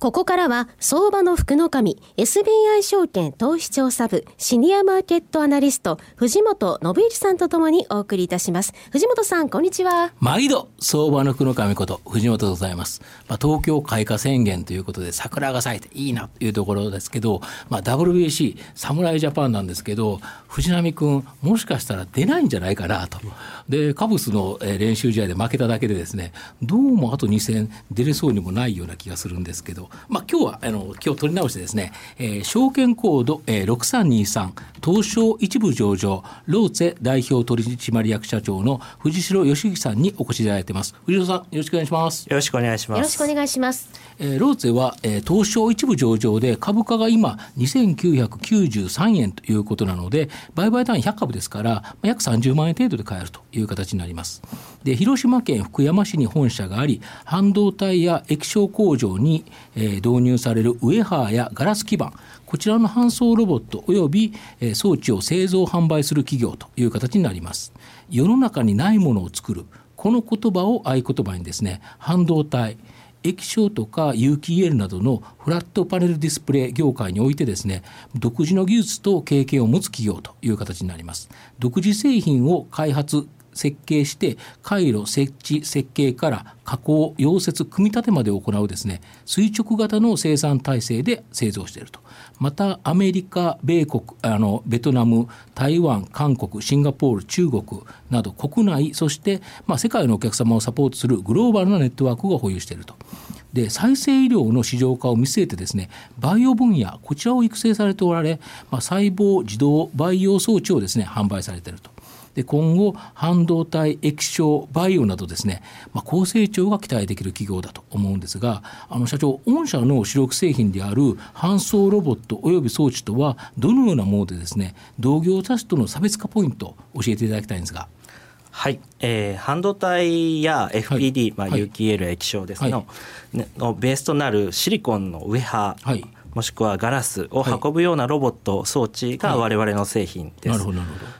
ここからは相場の福の神 SBI 証券投資調査部シニアマーケットアナリスト藤本信之さんとともにお送りいたします。藤本さんこんにちは。毎度相場の福の神こと藤本でございます、まあ、東京開花宣言ということで桜が咲いていいなというところですけど、まあ、WBC 侍ジャパンなんですけど藤波君もしかしたら出ないんじゃないかなと。でカブスの練習試合で負けただけでですねどうもあと2戦出れそうにもないような気がするんですけどまあ、今日はあの今日取り直してですね、えー、証券コード、えー、6323東証一部上場ローツェ代表取締役社長の藤代義之さんにお越しいただいてます。藤代さんよろしくお願いします。よろしくお願いします。よろしくお願いしますえー、ローツェは、えー、東証一部上場で株価が今2993円ということなので売買単位100株ですから、約30万円程度で買えるという形になります。で広島県福山市に本社があり半導体や液晶工場に、えー、導入されるウェハーやガラス基板こちらの搬送ロボットおよび、えー、装置を製造販売する企業という形になります。世の中にないものを作るこの言葉を合言葉にですね半導体液晶とか有機 EL などのフラットパネルディスプレイ業界においてですね独自の技術と経験を持つ企業という形になります。独自製品を開発設計して回路設置設計から加工溶接組み立てまで行うですね垂直型の生産体制で製造しているとまたアメリカ米国あのベトナム台湾韓国シンガポール中国など国内そして、まあ、世界のお客様をサポートするグローバルなネットワークを保有していると。で再生医療の市場化を見据えてですねバイオ分野こちらを育成されておられ、まあ、細胞自動培養装置をですね販売されていると。で今後半導体液晶バイオなどですね、まあ、高成長が期待できる企業だと思うんですがあの社長御社の主力製品である搬送ロボットおよび装置とはどのようなものでですね同業他社との差別化ポイントを教えていただきたいんですが。はい、えー、半導体や FPD、はい、まあ、有機 EL 液晶ですね、はい、のベースとなるシリコンのウェハー、はいもしくはガラスを運ぶようなロボット装置が我々の製品です。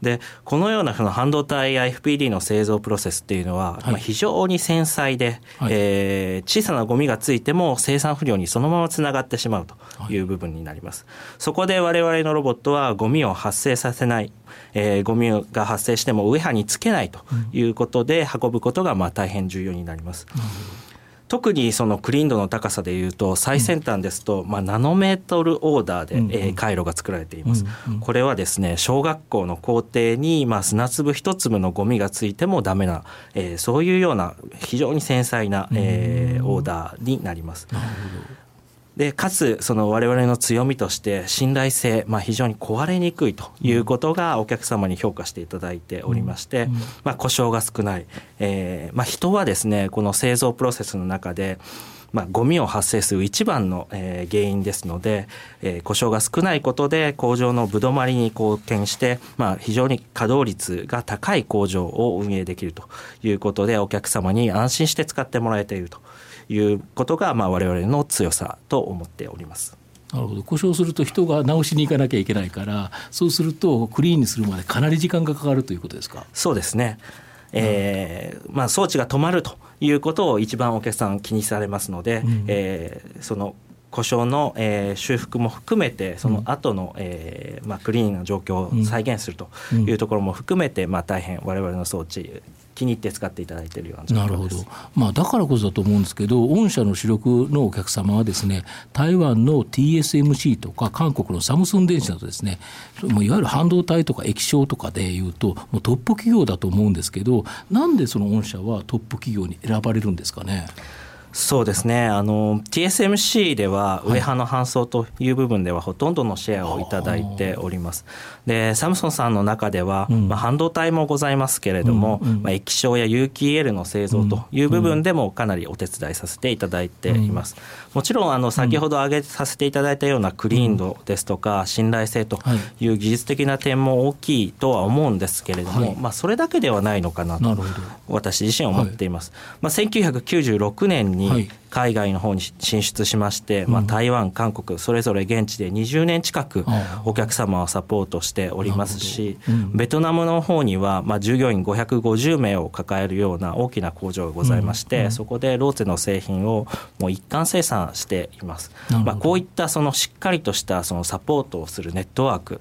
でこのようなその半導体や FPD の製造プロセスっていうのは、まあ、非常に繊細で、はい、えー、小さなゴミがついても生産不良にそのままつながってしまうとい。う部分になります。そこで我々のロボットはゴミを発生させない。えー、ゴミが発生してもウエハにつけないということで運ぶことがまあ大変重要になります。うん特にそのクリーン度の高さでいうと最先端ですと、まあ、ナノメートルオーダーで、えー、回路が作られています、これはですね小学校の校庭に、まあ、砂粒一粒のゴミがついてもダメな、えー、そういうような非常に繊細な、えー、オーダーになります。なるほどでかつその我々の強みとして信頼性、まあ、非常に壊れにくいということがお客様に評価していただいておりまして、まあ、故障が少ない、えーまあ、人はですねこの製造プロセスの中でまあ、ゴミを発生する一番の、えー、原因ですので、えー、故障が少ないことで工場のぶどまりに貢献して、まあ、非常に稼働率が高い工場を運営できるということでお客様に安心して使ってもらえているということが、まあ、我々の強さと思っております。なるほど。故障すると人が直しに行かなきゃいけないからそうするとクリーンにするまでかなり時間がかかるということですか？そうですね、えーまあ、装置が止まるということを一番お客さん気にされますので、うん、えー、その故障の、えー、修復も含めてその後の、うん、えー、まあ、クリーンな状況を再現するというところも含めて、まあ、大変我々の装置気に入って使っていただいているようななるほど、まあ、だからこそだと思うんですけど御社の主力のお客様はですね台湾の TSMC とか韓国のサムスン電子などですねもういわゆる半導体とか液晶とかでいうともうトップ企業だと思うんですけどなんでその御社はトップ企業に選ばれるんですかね？そうですね。あの TSMC では上派の搬送という部分ではほとんどのシェアをいただいております。でサムソンさんの中では、うん、まあ、半導体もございますけれども、うんうん、まあ、液晶や有機 EL の製造という部分でもかなりお手伝いさせていただいています。もちろんあの先ほど挙げさせていただいたようなクリーン度ですとか信頼性とい。う技術的な点も大きいとは思うんですけれども、はい、まあ、それだけではないのかなと私自身は思っています。はい、まあ、1996年に海外の方に進出しまして、まあ、台湾、韓国それぞれ現地で20年近くお客様をサポートしておりますし、ベトナムの方にはまあ従業員550名を抱えるような大きな工場がございまして、そこでローツェの製品をもう一貫生産しています。まあ、こういったそのしっかりとしたそのサポートをするネットワーク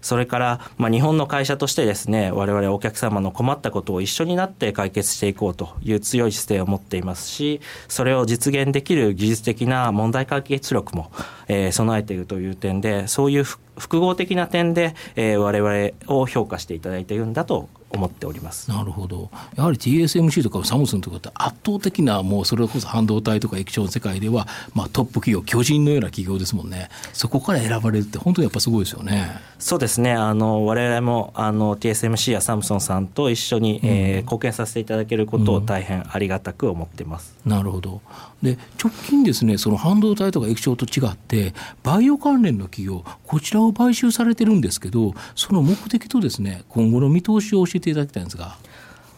それから、まあ、日本の会社としてですね我々お客様の困ったことを一緒になって解決していこうという強い姿勢を持っていますしそれを実現できる技術的な問題解決力も、えー、備えているという点でそういう復複合的な点で、えー、我々を評価していただいているんだと思っております。なるほど。やはり TSMC とかサムスンとかって圧倒的なもうそれこそ半導体とか液晶の世界では、まあ、トップ企業巨人のような企業ですもんね。そこから選ばれるって本当にやっぱすごいですよね。そうですね。あの我々もあの TSMC やサムソンさんと一緒に、うん、えー、貢献させていただけることを大変ありがたく思っています、うん、なるほど。で直近ですねその半導体とか液晶と違ってバイオ関連の企業こちらをを買収されてるんですけどその目的とですね今後の見通しを教えていただきたいんですが。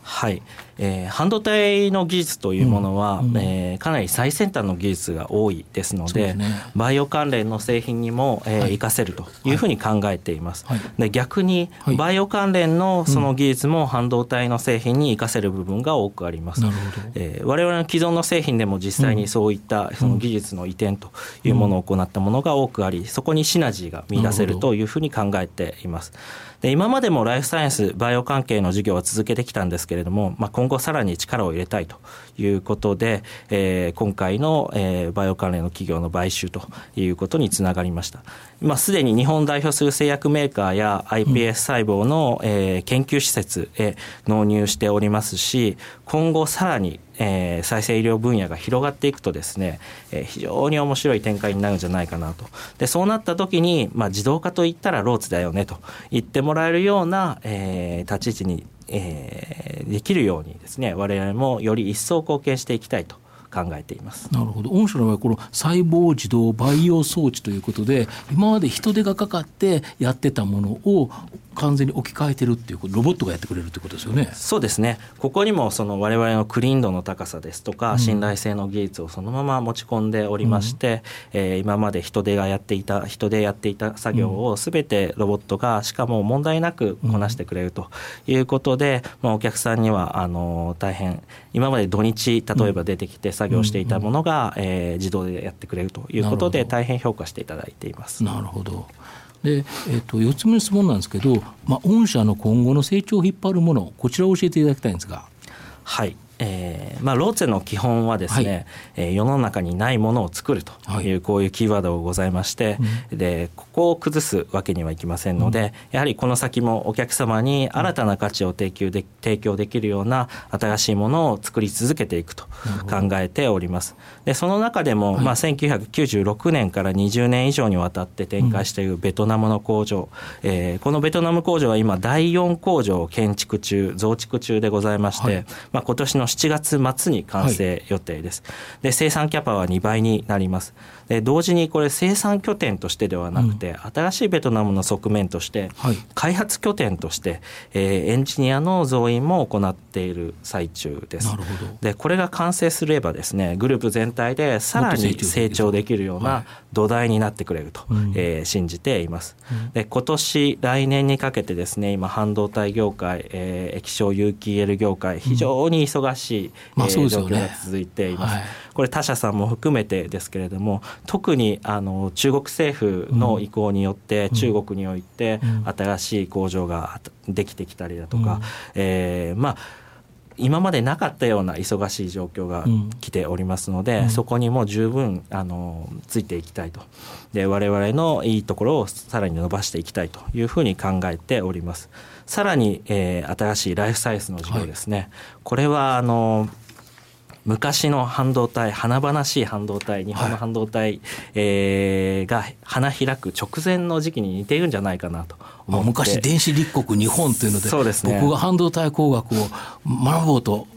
はい、えー、半導体の技術というものは、うんうん、えー、かなり最先端の技術が多いですので、ね、バイオ関連の製品にも、えー、はい、活かせるというふうに考えています。はい、で逆に、はい、バイオ関連のその技術も半導体の製品に活かせる部分が多くあります。なるほど。えー、我々の既存の製品でも実際にそういったその技術の移転というものを行ったものが多くあり、そこにシナジーが見出せるというふうに考えています。で今までもライフサイエンスバイオ関係の授業は続けてきたんですけれども、まあ、今後さらに力を入れたいということで、えー、今回の、えー、バイオ関連の企業の買収ということにつながりました。まあ、すでに日本代表する製薬メーカーや iPS 細胞の、えー、研究施設へ納入しておりますし今後さらにえー、再生医療分野が広がっていくとですね、えー、非常に面白い展開になるんじゃないかなとでそうなった時に、まあ、自動化といったらローツだよねと言ってもらえるような、えー、立ち位置に、えー、できるようにですね我々もより一層貢献していきたいと考えています。なるほど。御社の場合この細胞自動培養装置ということで今まで人手がかかってやってたものを完全に置き換えてるっていうロボットがやってくれるってことですよね。そうですね。ここにもその我々のクリーン度の高さですとか、信頼性の技術をそのまま持ち込んでおりまして、うん、えー、今まで人手がやっていた人でやっていた作業をすべてロボットがしかも問題なくこなしてくれるということで、まあ、お客さんにはあの大変今まで土日例えば出てきて作業していたものが、うん、えー、自動でやってくれるということで大変評価していただいています。なるほどで、えーと、4つ目の質問なんですけど、まあ、御社の今後の成長を引っ張るものこちらを教えていただきたいんですが。はいえーまあ、ローツェの基本はですね、はい、えー、世の中にないものを作るとい。う、こういうキーワードがございまして、うん、でここを崩すわけにはいきませんので、うん、やはりこの先もお客様に新たな価値を提供で提供できるような新しいものを作り続けていくと考えております。でその中でも、はい、まあ、1996年から20年以上にわたって展開しているベトナムの工場、うん、えー、このベトナム工場は今第4工場を建築中増築中でございまして、はい、まあ、今年の7月末に完成予定です。はい、で生産キャパは2倍になります。で同時にこれ生産拠点としてではなくて、うん、新しいベトナムの側面として、はい、開発拠点として、えー、エンジニアの増員も行っている最中です。なるほどでこれが完成すればですねグループ全体でさらに成長できるような土台になってくれると、はい、えー、信じています。うん、で今年来年にかけてですね今半導体業界、えー、液晶有機 EL 業界非常に忙しい、うん、えー、状況が続いています。はい。これ他社さんも含めてですけれども特にあの中国政府の意向によって、中国において新しい工場ができてきたりだとか、うん、えー、まあ今までなかったような忙しい状況が来ておりますので、うん、そこにも十分あのついていきたいと。で我々のいいところをさらに伸ばしていきたいというふうに考えておりますさらに、えー、新しいライフサイエンスの事業ですね、はい、これはあの昔の半導体華々しい半導体日本の半導体、はい、えー、が花開く直前の時期に似ているんじゃないかなと思って。昔電子立国日本というのでそうです、ね、僕が半導体工学を学ぼうと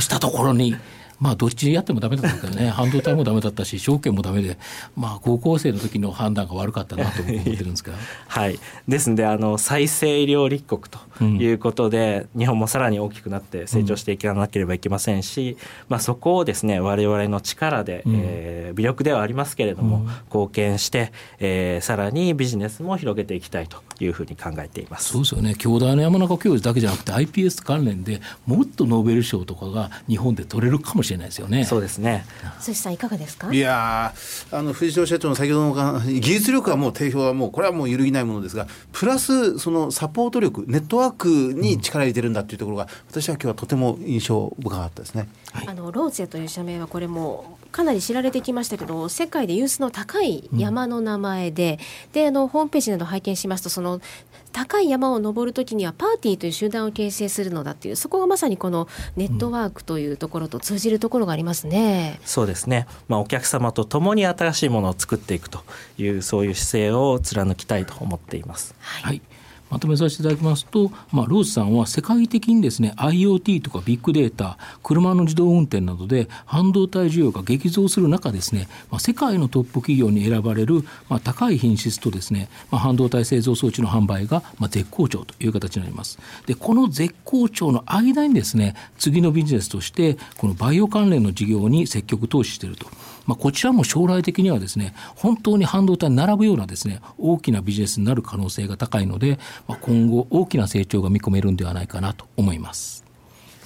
したところにまあどっちやってもダメだったけどね。半導体もダメだったし証券もダメでまあ高校生の時の判断が悪かったなと思ってるんですが はい。ですんであの再生医療立国ということで、うん、日本もさらに大きくなって成長していかなければいけませんし、うん、まあそこをですね我々の力で、うん、えー、微力ではありますけれども、貢献して、えー、さらにビジネスも広げていきたいというふうに考えています。そうですよね。京大の山中教授だけじゃなくて iPS 関連でもっとノーベル賞とかが日本で取れるかもしれないですよね。そうですね。寿司さんいかがですか？いやあの藤島社長の先ほどの技術力はもう定評はもうこれはもう揺るぎないものですがプラスそのサポート力ネットワークに力入れてるんだっていうところが、私は今日はとても印象深かったですね。はい、あのローツェという社名はこれもかなり知られてきましたけど世界で有数の高い山の名前でうん、であのホームページなど拝見しますとその高い山を登るときにはパーティーという集団を形成するのだっていうそこがまさにこのネットワークというところと通じるところがありますね。うん、そうですね、まあ、お客様と共に新しいものを作っていくというそういう姿勢を貫きたいと思っています。はい、はいまとめさせていただきますと、まあ、ローズさんは世界的にですね IoT とかビッグデータ車の自動運転などで半導体需要が激増する中ですね、まあ、世界のトップ企業に選ばれる、まあ、高い品質とですね、まあ、半導体製造装置の販売が、まあ、絶好調という形になります。でこの絶好調の間にですね次のビジネスとしてこのバイオ関連の事業に積極投資していると。まあ、こちらも将来的にはですね本当に半導体に並ぶようなですね大きなビジネスになる可能性が高いので、まあ、今後大きな成長が見込めるんではないかなと思います。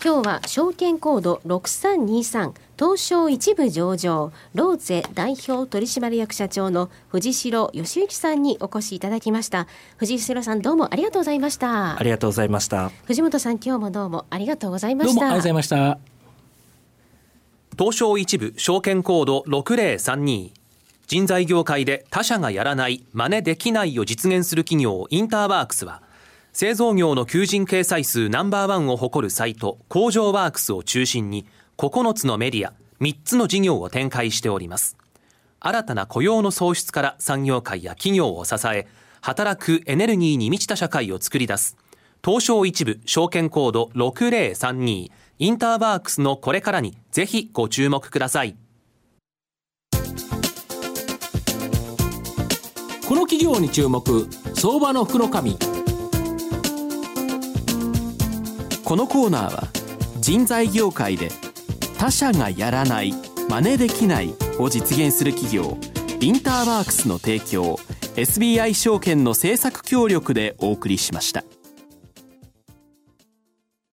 今日は証券コード6323東証一部上場ローゼ代表取締役社長の藤代義行さんにお越しいただきました。藤代さんどうもありがとうございました。ありがとうございました。藤本さん今日もどうもありがとうございました。どうもありがとうございました東証一部証券コード6032人材業界で他社がやらない真似できないを実現する企業インターワークスは製造業の求人掲載数ナンバーワンを誇るサイト工場ワークスを中心に9つのメディア3つの事業を展開しております。新たな雇用の創出から産業界や企業を支え働くエネルギーに満ちた社会を作り出す東証一部証券コード6032インターワークスのこれからにぜひご注目くださいこの企業に注目相場の福の神このコーナーは人材業界で他社がやらない真似できないを実現する企業インターワークスの提供 SBI 証券の政策協力でお送りしました。